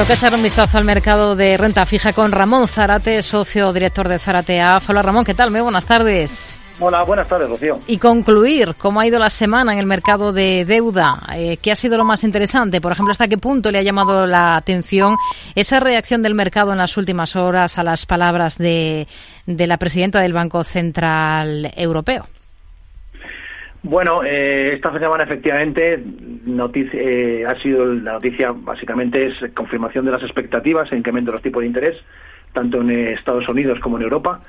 Toca echar un vistazo al mercado de renta fija con Ramón Zarate, socio director de Zarate Hola Ramón, ¿qué tal? Muy buenas tardes. Hola, buenas tardes, Rocío. Y concluir cómo ha ido la semana en el mercado de deuda. Eh, ¿Qué ha sido lo más interesante? Por ejemplo, ¿hasta qué punto le ha llamado la atención esa reacción del mercado en las últimas horas a las palabras de, de la presidenta del Banco Central Europeo? Bueno, eh, esta semana efectivamente eh, ha sido la noticia básicamente es confirmación de las expectativas en incremento de los tipos de interés, tanto en Estados Unidos como en Europa.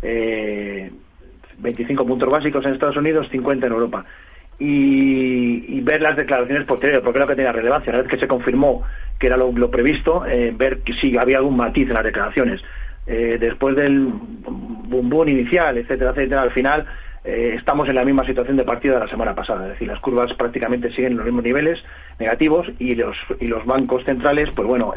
Eh, 25 puntos básicos en Estados Unidos, 50 en Europa. Y, ver las declaraciones posteriores, porque es lo que tenía relevancia. Una vez que se confirmó que era lo, previsto, eh, ver que sí había algún matiz en las declaraciones. Eh, después del boom boom inicial, etcétera, etcétera, al final eh, estamos en la misma situación de partida de la semana pasada. Es decir, las curvas prácticamente siguen en los mismos niveles negativos y los, y los bancos centrales, pues bueno,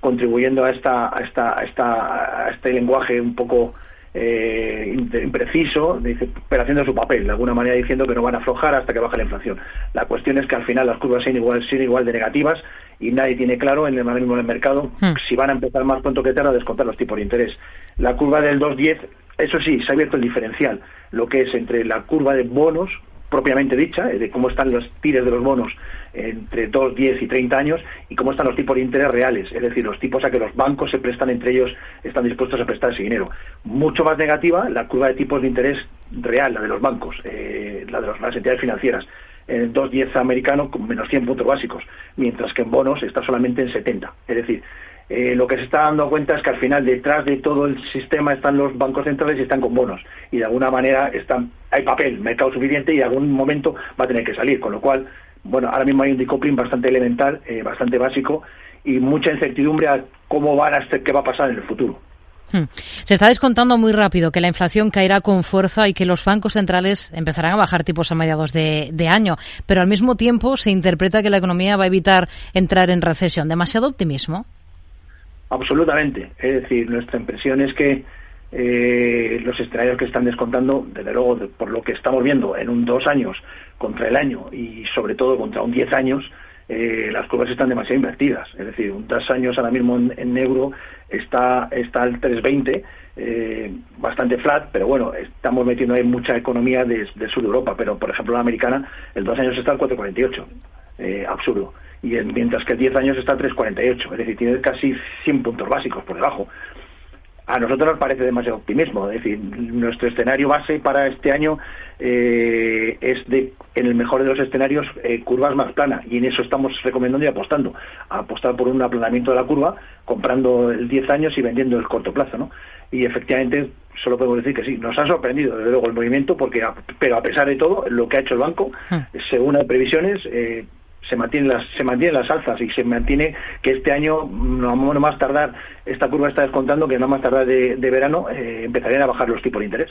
contribuyendo a, esta, a, esta, a, esta, a este lenguaje un poco eh, impreciso, dice, pero haciendo su papel, de alguna manera diciendo que no van a aflojar hasta que baje la inflación. La cuestión es que al final las curvas siguen igual, siguen igual de negativas y nadie tiene claro en el mismo mercado hmm. si van a empezar más pronto que tarde a descontar los tipos de interés. La curva del 2.10, eso sí, se ha abierto el diferencial, lo que es entre la curva de bonos propiamente dicha, eh, de cómo están los tires de los bonos entre 2, 10 y 30 años y cómo están los tipos de interés reales, es decir, los tipos a que los bancos se prestan entre ellos, están dispuestos a prestar ese dinero. Mucho más negativa la curva de tipos de interés real, la de los bancos, eh, la de las entidades financieras. En 2.10 americano con menos 100 puntos básicos, mientras que en bonos está solamente en 70. Es decir, eh, lo que se está dando cuenta es que al final detrás de todo el sistema están los bancos centrales y están con bonos. Y de alguna manera están, hay papel, mercado suficiente y en algún momento va a tener que salir. Con lo cual, bueno, ahora mismo hay un decoupling bastante elemental, eh, bastante básico y mucha incertidumbre a cómo van a ser, qué va a pasar en el futuro. Hmm. Se está descontando muy rápido que la inflación caerá con fuerza y que los bancos centrales empezarán a bajar tipos a mediados de, de, año, pero al mismo tiempo se interpreta que la economía va a evitar entrar en recesión. ¿Demasiado optimismo? Absolutamente. Es decir, nuestra impresión es que eh, los escenarios que están descontando, desde luego, por lo que estamos viendo en un dos años contra el año y sobre todo contra un diez años, eh, las curvas están demasiado invertidas. Es decir, un dos años ahora mismo en, euro está, está al 320, eh, bastante flat, pero bueno, estamos metiendo ahí mucha economía del sur de Europa, pero por ejemplo la americana, el dos años está al 448. Eh, absurdo y mientras que el 10 años está a 3,48, es decir, tiene casi 100 puntos básicos por debajo. A nosotros nos parece demasiado optimismo, es decir, nuestro escenario base para este año eh, es de, en el mejor de los escenarios, eh, curvas más planas, y en eso estamos recomendando y apostando, a apostar por un aplanamiento de la curva, comprando el 10 años y vendiendo el corto plazo, ¿no? Y efectivamente, solo podemos decir que sí, nos ha sorprendido desde luego el movimiento, porque pero a pesar de todo, lo que ha hecho el banco, hmm. según las previsiones, eh, se mantienen las se mantienen las alzas y se mantiene que este año no, no más tardar esta curva está descontando que no más tardar de, verano eh, empezarían a bajar los tipos de interés.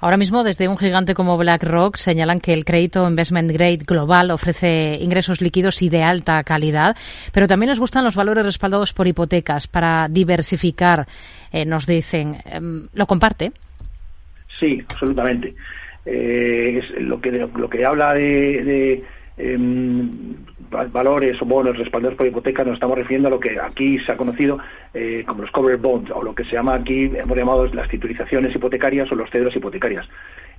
Ahora mismo desde un gigante como BlackRock señalan que el crédito investment grade global ofrece ingresos líquidos y de alta calidad pero también les gustan los valores respaldados por hipotecas. Para diversificar eh, nos dicen em, lo comparte sí absolutamente. Eh, es lo que lo que habla de Em, valores o bonos respaldados por hipoteca nos estamos refiriendo a lo que aquí se ha conocido eh, como los cover bonds o lo que se llama aquí, hemos llamado las titularizaciones hipotecarias o los cedros hipotecarias.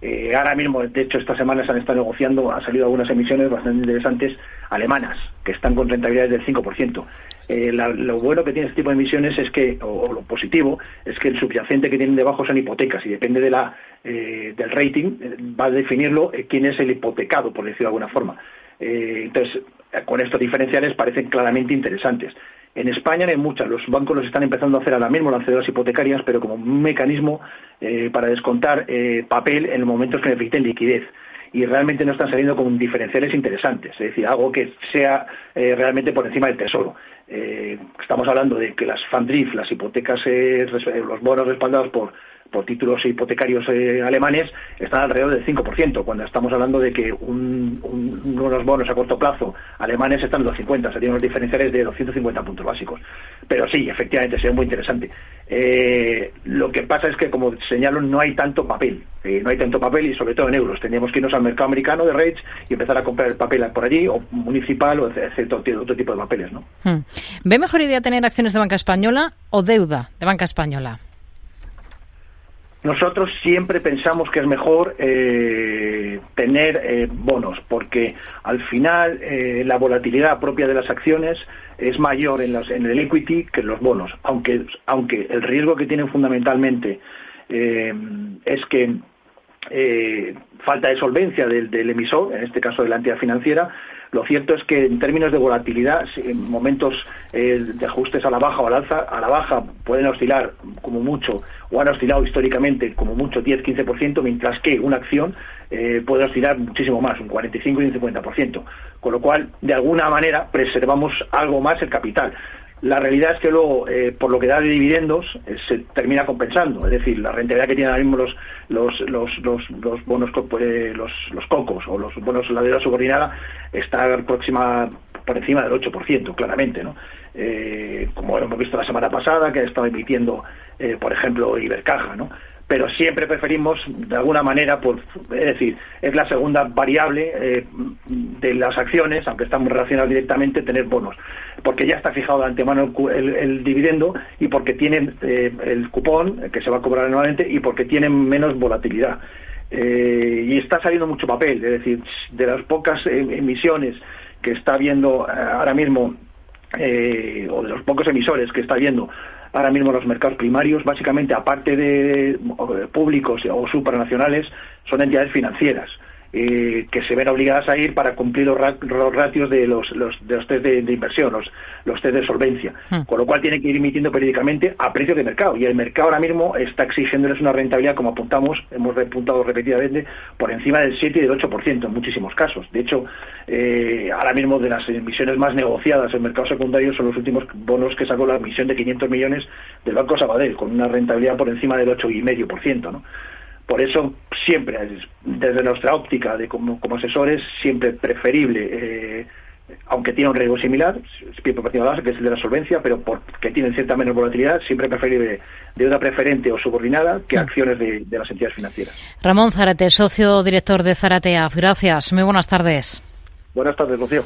Eh, ahora mismo, de hecho, esta semana se han estado negociando, han salido algunas emisiones bastante interesantes alemanas, que están con rentabilidades del 5%. Eh, lo bueno que tiene este tipo de emisiones es que, o, lo positivo, es que el subyacente que tienen debajo son hipotecas y depende de la, del rating, va a definirlo quién es el hipotecado, por decirlo de alguna forma. Eh, entonces, con estos diferenciales parecen claramente interesantes. En España hay muchas, los bancos los están empezando a hacer ahora mismo, las cédulas hipotecarias, pero como un mecanismo eh, para descontar eh, papel en los momentos que necesiten liquidez. Y realmente no están saliendo con diferenciales interesantes, es decir, algo que sea realmente por encima del tesoro. estamos hablando de que las FANDRIF, las hipotecas, los bonos respaldados por, por títulos hipotecarios eh, alemanes están alrededor del 5%, cuando estamos hablando de que unos bonos a corto plazo alemanes están en los 50, serían los diferenciales de 250 puntos básicos. Pero sí, efectivamente, sería muy interesante. Eh, lo que pasa es que, como señalo, no hay tanto papel, eh, no hay tanto papel y sobre todo en euros. Tendríamos que irnos al mercado americano de rates y empezar a comprar el papel por allí, o municipal, o etcétera, otro tipo de papeles, ¿no? Hmm. ¿Ve mejor idea tener acciones de banca española o deuda de banca española? Nosotros siempre pensamos que es mejor eh, tener eh, bonos, porque al final eh, la volatilidad propia de las acciones es mayor en, en, el equity que en los bonos, aunque, aunque el riesgo que tienen fundamentalmente es que falta de solvencia del, del, emisor, en este caso de la entidad financiera, lo cierto es que en términos de volatilidad, en momentos eh, de ajustes a la baja o al alza, a la baja pueden oscilar como mucho, o han oscilado históricamente como mucho 10-15%, mientras que una acción eh, puede oscilar muchísimo más, un 45 y un 50%. Con lo cual, de alguna manera, preservamos algo más el capital. La realidad es que luego, eh, por lo que da de dividendos, eh, se termina compensando. Es decir, la rentabilidad que tienen ahora mismo los, los, los, los, los bonos, eh, los, los cocos o los bonos la deuda subordinada está próxima por encima del 8%, claramente, ¿no? como hemos visto la semana pasada, que ha estado emitiendo, por ejemplo, Ibercaja, ¿no? Pero siempre preferimos, de alguna manera, por, es decir, es la segunda variable eh, de las acciones, aunque estamos relacionados directamente, tener bonos, porque ya está fijado de antemano el, dividendo y porque tienen eh, el cupón que se va a cobrar anualmente y porque tienen menos volatilidad. Eh, y está saliendo mucho papel, es decir, de las pocas emisiones que está viendo ahora mismo, o de los pocos emisores que está viendo ahora mismo los mercados primarios, básicamente, aparte de públicos o supranacionales, son entidades financieras. Eh, que se ven obligadas a ir para cumplir los, ratios de los, los, de los test de, inversión, los, los test de solvencia. Hmm. Con lo cual tienen que ir emitiendo periódicamente a precios de mercado. Y el mercado ahora mismo está exigiéndoles una rentabilidad, como apuntamos, hemos repuntado repetidamente, por encima del 7 y del 8% en muchísimos casos. De hecho, eh, ahora mismo de las emisiones más negociadas en mercado secundario son los últimos bonos que sacó la emisión de 500 millones del Banco Sabadell, con una rentabilidad por encima del 8,5%. ¿no? Por eso, siempre, desde nuestra óptica de como, asesores, siempre preferible, eh, aunque tiene un riesgo similar, que es el de la solvencia, pero porque tienen cierta menos volatilidad, siempre preferible deuda preferente o subordinada que acciones de, de las entidades financieras. Ramón Zarate, socio director de Zarateaf. Gracias. Muy buenas tardes. Buenas tardes, Rocío.